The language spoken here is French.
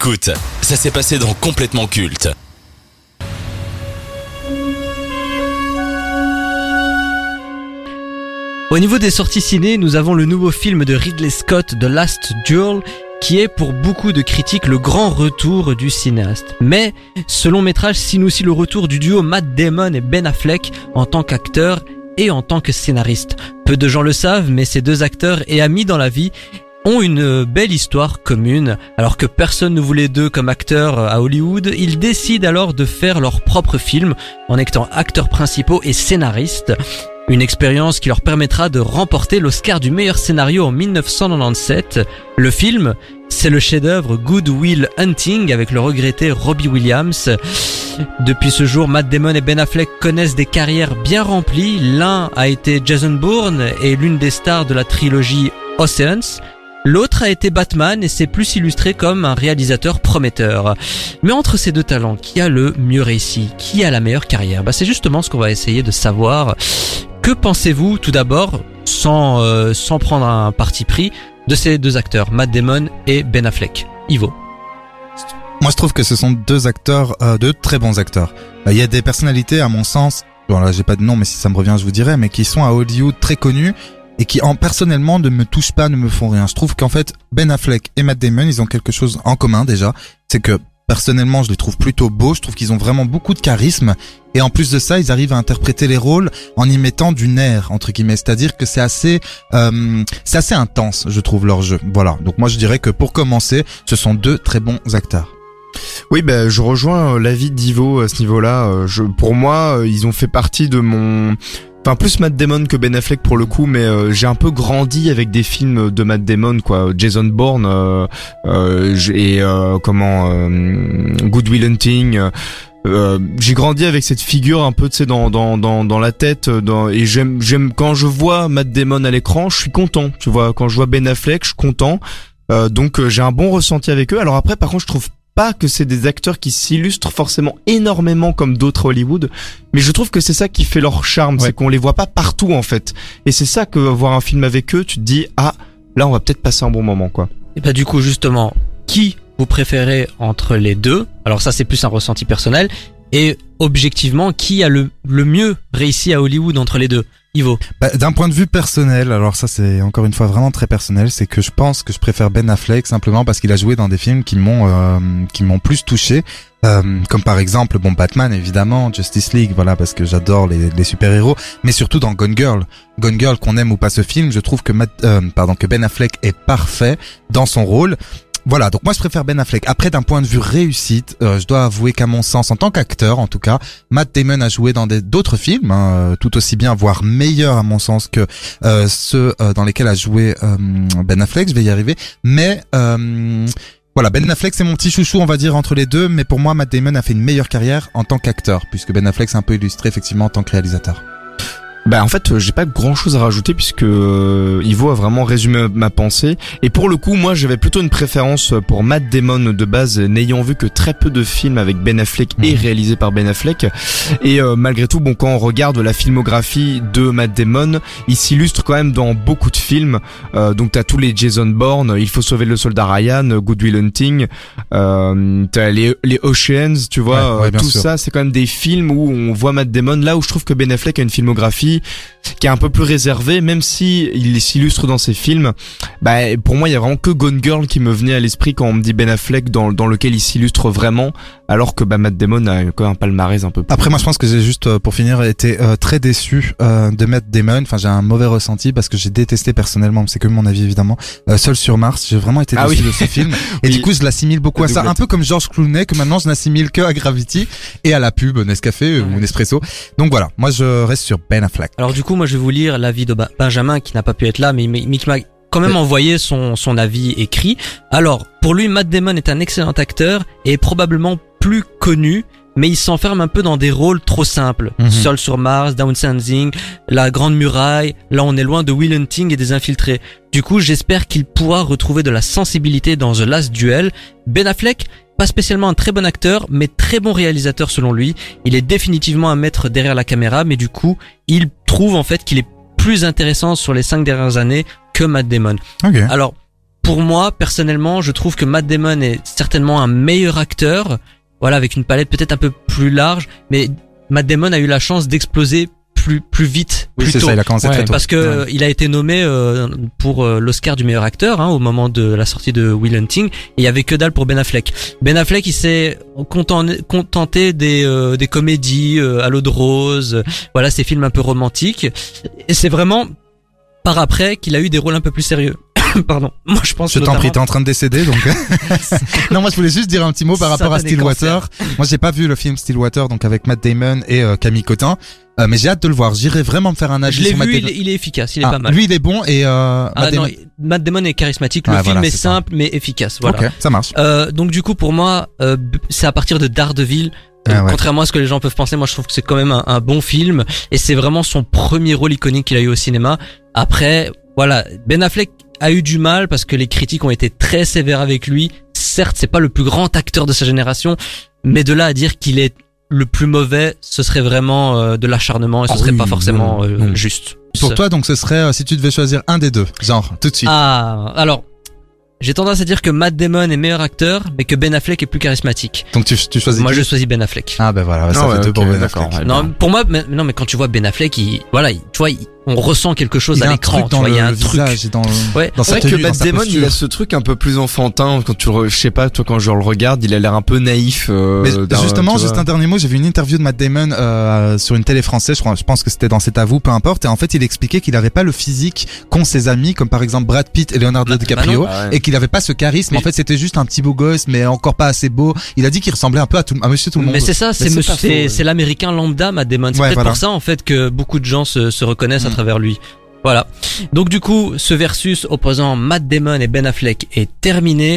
Écoute, ça s'est passé dans Complètement Culte. Au niveau des sorties ciné, nous avons le nouveau film de Ridley Scott, The Last Duel, qui est pour beaucoup de critiques le grand retour du cinéaste. Mais ce long métrage signe aussi le retour du duo Matt Damon et Ben Affleck en tant qu'acteur et en tant que scénariste. Peu de gens le savent, mais ces deux acteurs et amis dans la vie ont une belle histoire commune. Alors que personne ne voulait d'eux comme acteurs à Hollywood, ils décident alors de faire leur propre film en étant acteurs principaux et scénaristes. Une expérience qui leur permettra de remporter l'Oscar du meilleur scénario en 1997. Le film, c'est le chef-d'œuvre Good Will Hunting avec le regretté Robbie Williams. Depuis ce jour, Matt Damon et Ben Affleck connaissent des carrières bien remplies. L'un a été Jason Bourne et l'une des stars de la trilogie Oceans. L'autre a été Batman et s'est plus illustré comme un réalisateur prometteur. Mais entre ces deux talents, qui a le mieux réussi? Qui a la meilleure carrière? Bah, C'est justement ce qu'on va essayer de savoir. Que pensez-vous tout d'abord, sans, euh, sans prendre un parti pris, de ces deux acteurs, Matt Damon et Ben Affleck? Ivo Moi, je trouve que ce sont deux acteurs, euh, deux très bons acteurs. Euh, Il y a des personnalités, à mon sens, bon là, j'ai pas de nom, mais si ça me revient, je vous dirai, mais qui sont à Hollywood très connus et qui, en personnellement, ne me touchent pas, ne me font rien. Je trouve qu'en fait, Ben Affleck et Matt Damon, ils ont quelque chose en commun déjà, c'est que personnellement, je les trouve plutôt beaux. Je trouve qu'ils ont vraiment beaucoup de charisme. Et en plus de ça, ils arrivent à interpréter les rôles en y mettant du nerf entre guillemets. C'est-à-dire que c'est assez, euh, c'est assez intense, je trouve leur jeu. Voilà. Donc moi, je dirais que pour commencer, ce sont deux très bons acteurs. Oui, ben je rejoins euh, l'avis d'Ivo à ce niveau-là. Euh, Je, pour moi, euh, ils ont fait partie de mon, enfin plus Matt Damon que Ben Affleck pour le coup, mais euh, j'ai un peu grandi avec des films de Matt Damon, quoi. Jason Bourne euh, euh, et euh, comment Good Will Hunting. j'ai grandi avec cette figure un peu tu sais dans dans dans la tête et j'aime j'aime quand je vois Matt Damon à l'écran je suis content tu vois quand je vois Ben Affleck je suis content donc j'ai un bon ressenti avec eux alors après par contre je trouve pas que c'est des acteurs qui s'illustrent forcément énormément comme d'autres à Hollywood, mais je trouve que c'est ça qui fait leur charme, Ouais. c'est qu'on les voit pas partout en fait. Et c'est ça que voir un film avec eux, tu te dis ah là on va peut-être passer un bon moment quoi. Et bah du coup justement, qui vous préférez entre les deux? Alors ça c'est plus un ressenti personnel. Et objectivement, qui a le, le mieux réussi à Hollywood entre les deux Ivo? Bah, D'un point de vue personnel, alors ça c'est encore une fois vraiment très personnel, c'est que je pense que je préfère Ben Affleck simplement parce qu'il a joué dans des films qui m'ont euh, qui m'ont plus touché, euh, comme par exemple bon Batman évidemment, Justice League, voilà parce que j'adore les, les super héros, mais surtout dans Gone Girl, Gone Girl qu'on aime ou pas ce film, je trouve que euh, pardon que Ben Affleck est parfait dans son rôle. Voilà, donc moi je préfère Ben Affleck. Après, d'un point de vue réussite, euh, je dois avouer qu'à mon sens, en tant qu'acteur en tout cas, Matt Damon a joué dans d'autres films, hein, euh, tout aussi bien, voire meilleurs à mon sens que euh, ceux dans lesquels a joué Ben Affleck. Je vais y arriver, mais voilà, Ben Affleck c'est mon petit chouchou, on va dire entre les deux. Mais pour moi, Matt Damon a fait une meilleure carrière en tant qu'acteur, puisque Ben Affleck s'est un peu illustré effectivement en tant que réalisateur. Bah en fait euh, j'ai pas grand chose à rajouter puisque euh, Ivo a vraiment résumé ma pensée et pour le coup moi j'avais plutôt une préférence pour Matt Damon de base n'ayant vu que très peu de films avec Ben Affleck et Mhm. réalisés par Ben Affleck et euh, malgré tout bon quand on regarde la filmographie de Matt Damon il s'illustre quand même dans beaucoup de films euh, donc t'as tous les Jason Bourne Il faut sauver le soldat Ryan Good Will Hunting euh, t'as les, les Oceans tu vois Ouais, ouais, euh, tout sûr. ça c'est quand même des films où on voit Matt Damon là où je trouve que Ben Affleck a une filmographie qui est un peu plus réservée même si il s'illustre dans ses films. Bah pour moi il y a vraiment que Gone Girl qui me venait à l'esprit quand on me dit Ben Affleck dans, dans lequel il s'illustre vraiment alors que bah Matt Damon a quand même un palmarès un peu plus Après moi je pense que j'ai juste euh, pour finir été euh, très déçu euh, de Matt Damon. Enfin j'ai un mauvais ressenti parce que j'ai détesté personnellement, c'est que mon avis évidemment. Euh, Seul sur Mars, j'ai vraiment été Ah déçu oui. de ce film. Et Oui. du coup je l'assimile beaucoup à ça, un peu comme George Clooney que maintenant je n'assimile que à Gravity et à la pub Nescafé euh, ou Nespresso. Donc voilà, moi je reste sur Ben Affleck. Alors du coup, moi je vais vous lire l'avis de Ba- Benjamin qui n'a pas pu être là, mais, mais, mais qui m'a quand même envoyé son, son avis écrit. Alors, pour lui, Matt Damon est un excellent acteur et est probablement plus connu, mais il s'enferme un peu dans des rôles trop simples. Mhm. Seul sur Mars, Downsizing, La Grande Muraille, là on est loin de Will Hunting et des Infiltrés. Du coup, j'espère qu'il pourra retrouver de la sensibilité dans The Last Duel. Ben Affleck, pas spécialement un très bon acteur, mais très bon réalisateur selon lui. Il est définitivement un maître derrière la caméra, mais du coup, il trouve en fait qu'il est plus intéressant sur les cinq dernières années que Matt Damon. Ok. Alors, pour moi, personnellement, je trouve que Matt Damon est certainement un meilleur acteur. Voilà, avec une palette peut-être un peu plus large, mais Matt Damon a eu la chance d'exploser plus plus vite, Oui, plus c'est tôt. ça, il a commencé Ouais, très tôt. Parce que il a été nommé euh, pour euh, l'Oscar du meilleur acteur hein, au moment de la sortie de Will Hunting. Et il y avait que dalle pour Ben Affleck. Ben Affleck, il s'est conten- contenté des euh, des comédies euh, à l'eau de rose, voilà ces films un peu romantiques. Et c'est vraiment par après qu'il a eu des rôles un peu plus sérieux. Pardon. Moi, je pense Je t'en prie, t'es en train de décéder, donc. non, moi je voulais juste dire un petit mot par rapport à Stillwater. Moi, j'ai pas vu le film Stillwater, donc avec Matt Damon et euh, Camille Cotin, Euh, mais j'ai hâte de le voir. J'irai vraiment me faire un avis Je l'ai sur Matt vu, il, il est efficace, il est Ah, pas mal. Lui, il est bon et euh, ah Matt non, Damon- Matt Damon est charismatique. Le Ouais, film voilà, est simple mais efficace. Voilà. Ok, ça marche. Euh, donc du coup pour moi euh, c'est à partir de Daredevil euh, Ah ouais. contrairement à ce que les gens peuvent penser moi je trouve que c'est quand même un, un bon film et c'est vraiment son premier rôle iconique qu'il a eu au cinéma après voilà Ben Affleck a eu du mal parce que les critiques ont été très sévères avec lui certes c'est pas le plus grand acteur de sa génération mais de là à dire qu'il est le plus mauvais ce serait vraiment euh, de l'acharnement et ce Ah serait oui, pas forcément non, euh, non. juste Pour toi, donc, ce serait euh, si tu devais choisir un des deux, genre tout de suite. ah alors j'ai tendance à dire que Matt Damon est meilleur acteur mais que Ben Affleck est plus charismatique Donc tu, tu choisis. moi qui je choisis Ben Affleck Ah ben voilà, ça Ah fait ouais, deux ok, pour Ben d'accord, Affleck. Non, pour moi, mais, non, mais quand tu vois Ben Affleck, il, voilà, il- tu vois, il- on ressent quelque chose Il à l'écran. il y a un truc. dans Ouais. dans C'est sa vrai que tenue, dans Matt sa Damon, il a ce truc un peu plus enfantin quand tu je sais pas, toi quand je le regarde, il a l'air un peu naïf. euh, Mais justement, juste vois. un dernier mot, j'ai vu une interview de Matt Damon euh, sur une télé française, je, crois, je pense que c'était dans C'est à vous, peu importe, et en fait il expliquait qu'il avait pas le physique qu'ont ses amis, comme par exemple Brad Pitt et Leonardo Bah, DiCaprio, bah non. Ah ouais. et qu'il avait pas ce charisme, Mais- en fait c'était juste un petit beau gosse, mais encore pas assez beau. Il a dit qu'il ressemblait un peu à, tout, à monsieur tout le monde. Mais c'est ça, c'est l'américain lambda, Matt Damon. C'est peut-être pour ça en fait que beaucoup de gens se, se reconnaissent à Mm. Travers lui. Voilà. Donc du coup, ce versus opposant Matt Damon et Ben Affleck est terminé.